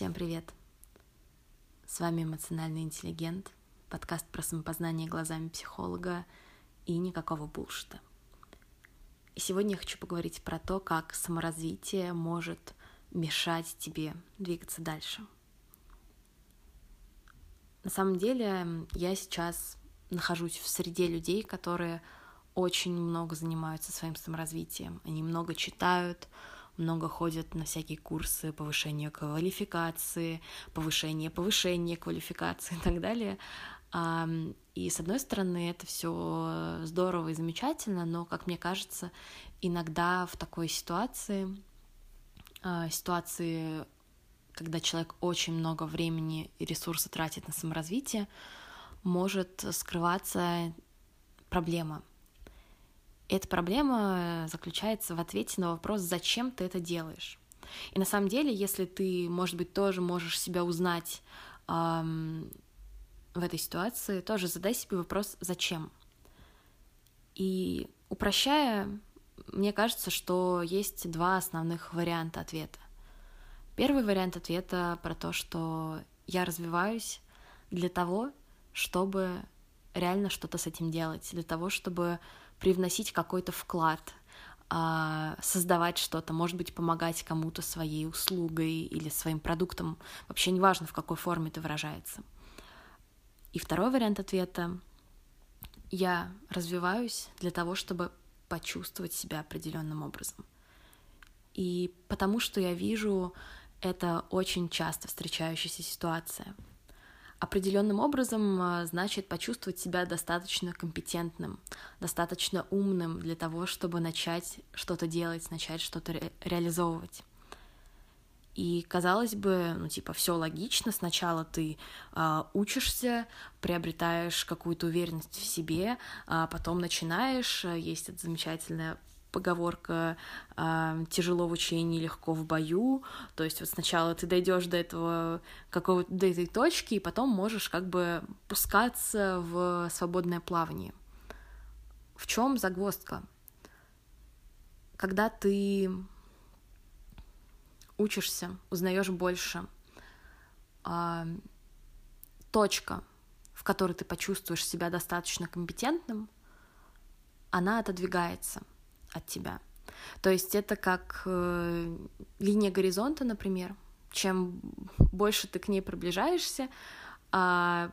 Всем привет! С вами эмоциональный интеллигент, подкаст про самопознание глазами психолога и никакого булшита. И сегодня я хочу поговорить про то, как саморазвитие может мешать тебе двигаться дальше. На самом деле я сейчас нахожусь в среде людей, которые очень много занимаются своим саморазвитием. Они много читают, много ходят на всякие курсы повышения квалификации, повышения, повышения квалификации и так далее. И с одной стороны, это все здорово и замечательно, но, как мне кажется, иногда в такой ситуации, а, ситуации, когда человек очень много времени и ресурсов тратит на саморазвитие, может скрываться проблема. Эта проблема заключается в ответе на вопрос, зачем ты это делаешь. И на самом деле, если ты, может быть, тоже можешь себя узнать эм, в этой ситуации, тоже задай себе вопрос, зачем. И упрощая, мне кажется, что есть два основных варианта ответа. Первый вариант ответа про то, что я развиваюсь для того, чтобы реально что-то с этим делать, для того, чтобы привносить какой-то вклад, а, создавать что-то, может быть, помогать кому-то своей услугой или своим продуктом, вообще неважно, в какой форме это выражается. И второй вариант ответа — я развиваюсь для того, чтобы почувствовать себя определенным образом. И потому что я вижу это очень часто встречающаяся ситуация — Определенным образом а, значит почувствовать себя достаточно компетентным, достаточно умным для того, чтобы начать что-то делать, начать что-то ре- реализовывать. И казалось бы, ну типа все логично. Сначала ты э, учишься, приобретаешь какую-то уверенность в себе, а потом начинаешь. Есть эта замечательная поговорка э, тяжело в учении, легко в бою. То есть вот сначала ты дойдешь до этого какого до этой точки, и потом можешь как бы пускаться в свободное плавание. В чем загвоздка? Когда ты учишься, узнаешь больше, э, точка, в которой ты почувствуешь себя достаточно компетентным, она отодвигается — от тебя. То есть это как э, линия горизонта, например. Чем больше ты к ней приближаешься, а,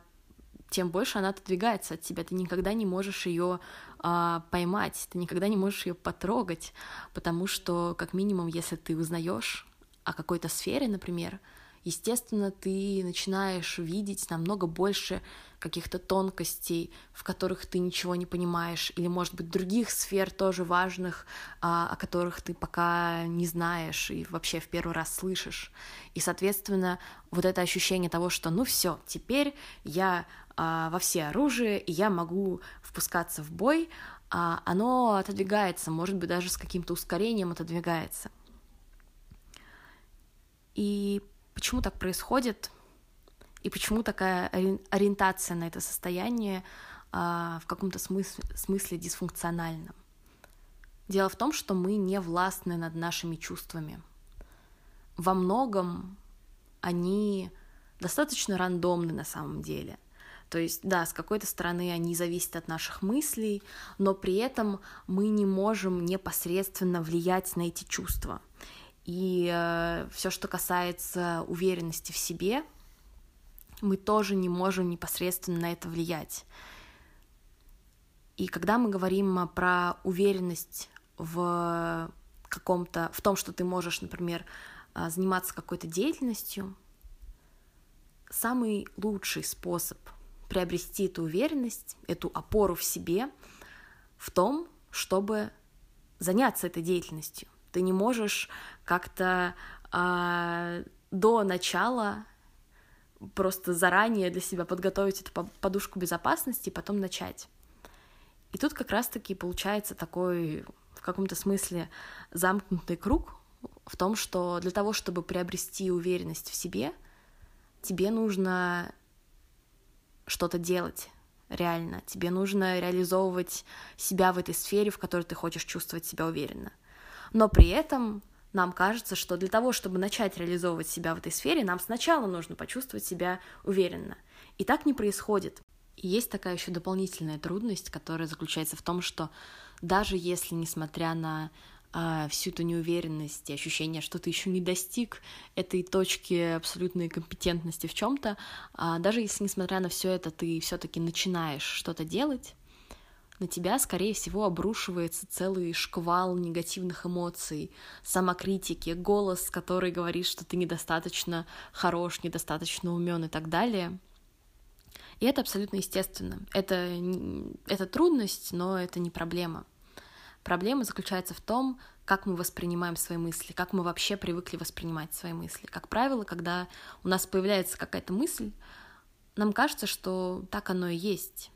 тем больше она отодвигается от тебя. Ты никогда не можешь ее а, поймать, ты никогда не можешь ее потрогать, потому что, как минимум, если ты узнаешь о какой-то сфере, например, естественно, ты начинаешь видеть намного больше каких-то тонкостей, в которых ты ничего не понимаешь, или, может быть, других сфер тоже важных, а, о которых ты пока не знаешь и вообще в первый раз слышишь. И, соответственно, вот это ощущение того, что ну все, теперь я а, во все оружие, и я могу впускаться в бой, а, оно отодвигается, может быть, даже с каким-то ускорением отодвигается. И почему так происходит и почему такая ориентация на это состояние а, в каком-то смысле, смысле дисфункциональном. Дело в том, что мы не властны над нашими чувствами. Во многом они достаточно рандомны на самом деле. То есть, да, с какой-то стороны они зависят от наших мыслей, но при этом мы не можем непосредственно влиять на эти чувства. И э, все, что касается уверенности в себе, мы тоже не можем непосредственно на это влиять. И когда мы говорим про уверенность в каком-то, в том, что ты можешь, например, э, заниматься какой-то деятельностью, самый лучший способ приобрести эту уверенность, эту опору в себе в том, чтобы заняться этой деятельностью. Ты не можешь как-то э, до начала просто заранее для себя подготовить эту подушку безопасности и потом начать. И тут как раз-таки получается такой в каком-то смысле замкнутый круг в том, что для того, чтобы приобрести уверенность в себе, тебе нужно что-то делать реально. Тебе нужно реализовывать себя в этой сфере, в которой ты хочешь чувствовать себя уверенно. Но при этом нам кажется, что для того, чтобы начать реализовывать себя в этой сфере, нам сначала нужно почувствовать себя уверенно. И так не происходит. И есть такая еще дополнительная трудность, которая заключается в том, что даже если, несмотря на э, всю эту неуверенность и ощущение, что ты еще не достиг этой точки абсолютной компетентности в чем-то, э, даже если, несмотря на все это, ты все-таки начинаешь что-то делать, на тебя, скорее всего, обрушивается целый шквал негативных эмоций, самокритики, голос, который говорит, что ты недостаточно хорош, недостаточно умен и так далее. И это абсолютно естественно. Это, это трудность, но это не проблема. Проблема заключается в том, как мы воспринимаем свои мысли, как мы вообще привыкли воспринимать свои мысли. Как правило, когда у нас появляется какая-то мысль, нам кажется, что так оно и есть.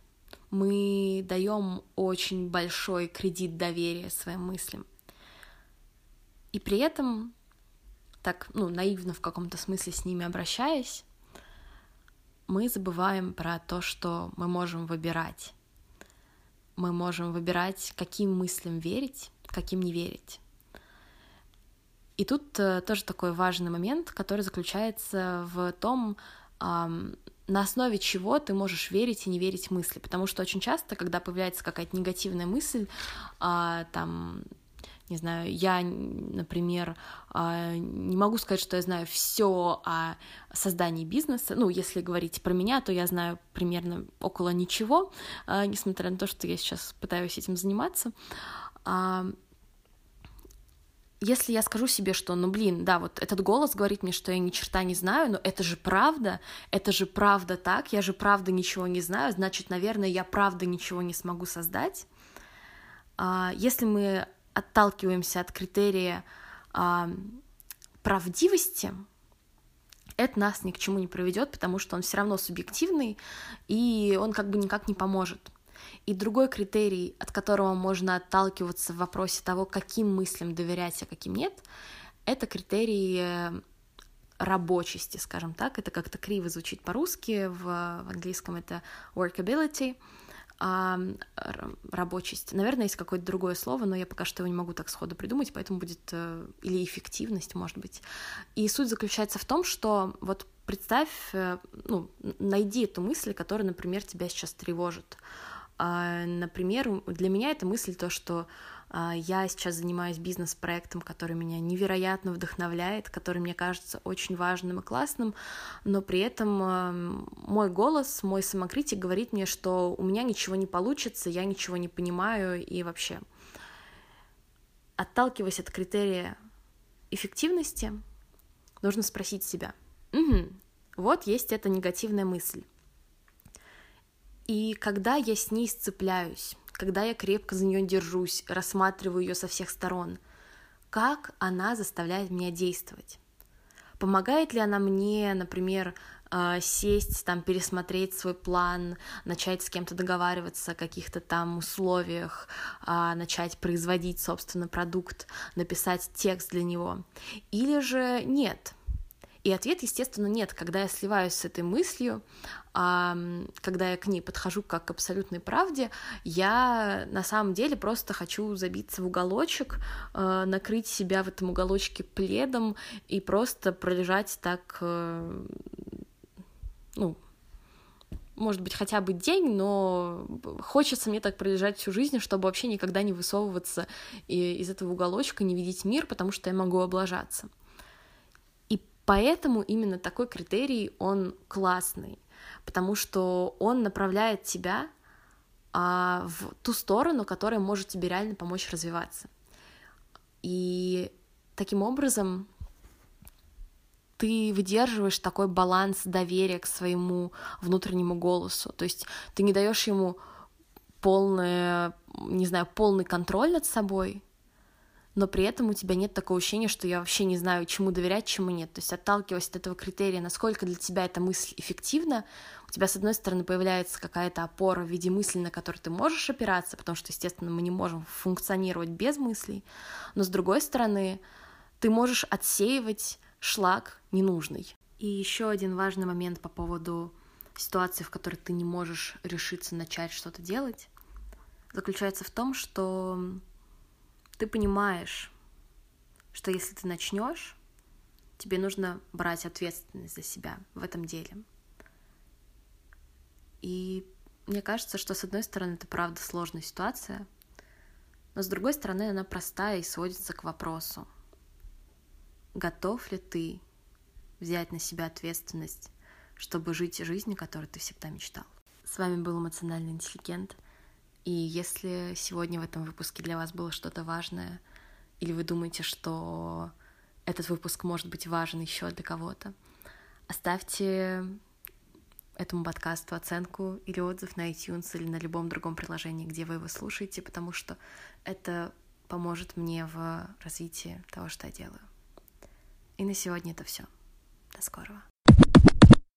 Мы даем очень большой кредит доверия своим мыслям. И при этом, так, ну, наивно в каком-то смысле с ними обращаясь, мы забываем про то, что мы можем выбирать. Мы можем выбирать, каким мыслям верить, каким не верить. И тут э, тоже такой важный момент, который заключается в том, на основе чего ты можешь верить и не верить мысли. Потому что очень часто, когда появляется какая-то негативная мысль, э, там не знаю, я, например, а, не могу сказать, что я знаю все о создании бизнеса. Ну, если говорить про меня, то я знаю примерно около ничего, а, несмотря на то, что я сейчас пытаюсь этим заниматься. А, если я скажу себе, что, ну блин, да, вот этот голос говорит мне, что я ни черта не знаю, но это же правда, это же правда так, я же правда ничего не знаю, значит, наверное, я правда ничего не смогу создать. Если мы отталкиваемся от критерия а, правдивости, это нас ни к чему не приведет, потому что он все равно субъективный, и он как бы никак не поможет. И другой критерий, от которого можно отталкиваться в вопросе того, каким мыслям доверять, а каким нет, это критерий э, рабочести, скажем так. Это как-то криво звучит по-русски, в, английском это workability — а, рабочесть. Наверное, есть какое-то другое слово, но я пока что его не могу так сходу придумать, поэтому будет э, или эффективность, может быть. И суть заключается в том, что вот представь, э, ну, найди эту мысль, которая, например, тебя сейчас тревожит. Например, для меня эта мысль то, что а, я сейчас занимаюсь бизнес-проектом, который меня невероятно вдохновляет, который мне кажется очень важным и классным, но при этом эм, мой голос, мой самокритик говорит мне, что у меня ничего не получится, я ничего не понимаю и вообще. Отталкиваясь от критерия эффективности, нужно спросить себя, угу, вот есть эта негативная мысль. И когда я с ней сцепляюсь, когда я крепко за нее держусь, рассматриваю ее со всех сторон, как она заставляет меня действовать. Помогает ли она мне, например, а, сесть, там, пересмотреть свой план, начать с кем-то договариваться о каких-то там условиях, а, начать производить, собственно, продукт, написать текст для него. Или же нет, и ответ, естественно, нет. Когда я сливаюсь с этой мыслью, когда я к ней подхожу как к абсолютной правде, я на самом деле просто хочу забиться в уголочек, э, накрыть себя в этом уголочке пледом и просто пролежать так, э, ну, может быть, хотя бы день, но хочется мне так пролежать всю жизнь, чтобы вообще никогда не высовываться из этого уголочка, не видеть мир, потому что я могу облажаться. Поэтому именно такой критерий, он классный, потому что он направляет тебя а, в ту сторону, которая может тебе реально помочь развиваться. И таким образом ты выдерживаешь такой баланс доверия к своему внутреннему голосу. То есть ты не даешь ему полное, не знаю, полный контроль над собой, но при этом у тебя нет такого ощущения, что я вообще не знаю, чему доверять, чему нет. То есть отталкиваясь от этого критерия, насколько для тебя эта мысль эффективна, у тебя, с одной стороны, появляется какая-то опора в виде мысли, на которую ты можешь опираться, потому что, естественно, мы не можем функционировать без мыслей, но, с другой стороны, ты можешь отсеивать шлак ненужный. И еще один важный момент по поводу ситуации, в которой ты не можешь решиться начать что-то делать, заключается в том, что ты понимаешь, что если ты начнешь, тебе нужно брать ответственность за себя в этом деле. И мне кажется, что с одной стороны это правда сложная ситуация, но с другой стороны она простая и сводится к вопросу, готов ли ты взять на себя ответственность, чтобы жить жизнью, которую ты всегда мечтал. С вами был эмоциональный интеллигент. И если сегодня в этом выпуске для вас было что-то важное, или вы думаете, что этот выпуск может быть важен еще для кого-то, оставьте этому подкасту оценку или отзыв на iTunes или на любом другом приложении, где вы его слушаете, потому что это поможет мне в развитии того, что я делаю. И на сегодня это все. До скорого.